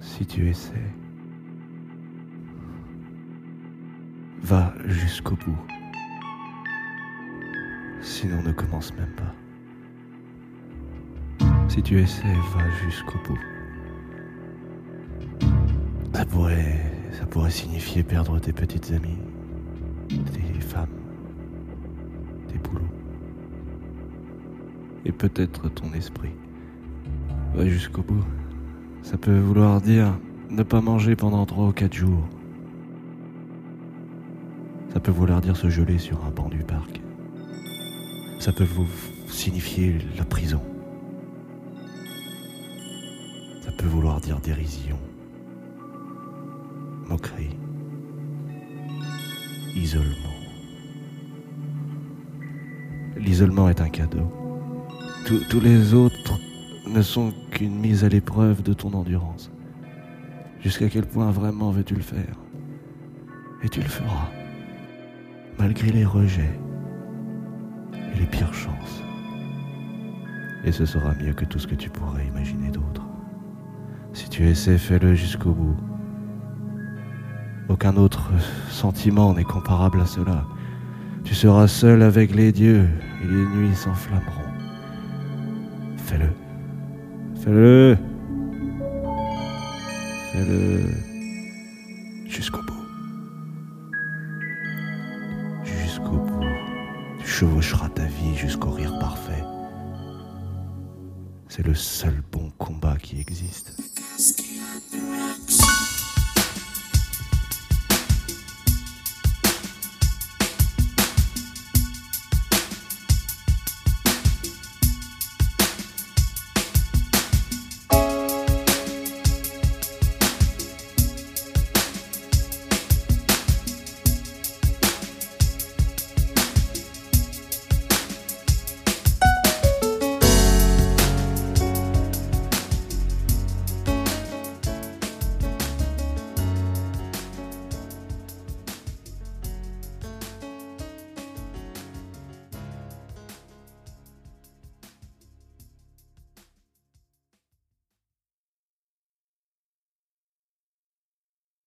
Si tu essaies, va jusqu'au bout. Sinon, ne commence même pas. Si tu essaies, va jusqu'au bout. Ça pourrait, ça pourrait signifier perdre tes petites amies, tes femmes, tes boulots. Et peut-être ton esprit. Va jusqu'au bout. Ça peut vouloir dire ne pas manger pendant trois ou quatre jours. Ça peut vouloir dire se geler sur un banc du parc. Ça peut vous signifier la prison. Ça peut vouloir dire dérision, moquerie, isolement. L'isolement est un cadeau. Tous les autres ne sont qu'une mise à l'épreuve de ton endurance. Jusqu'à quel point vraiment veux-tu le faire? Et tu le feras, malgré les rejets et les pires chances. Et ce sera mieux que tout ce que tu pourrais imaginer d'autre. Si tu essaies, fais-le jusqu'au bout. Aucun autre sentiment n'est comparable à cela. Tu seras seul avec les dieux et les nuits s'enflammeront. Fais-le. Fais-le. Fais-le jusqu'au bout. Jusqu'au bout. Tu chevaucheras ta vie jusqu'au rire parfait. C'est le seul bon combat qui existe.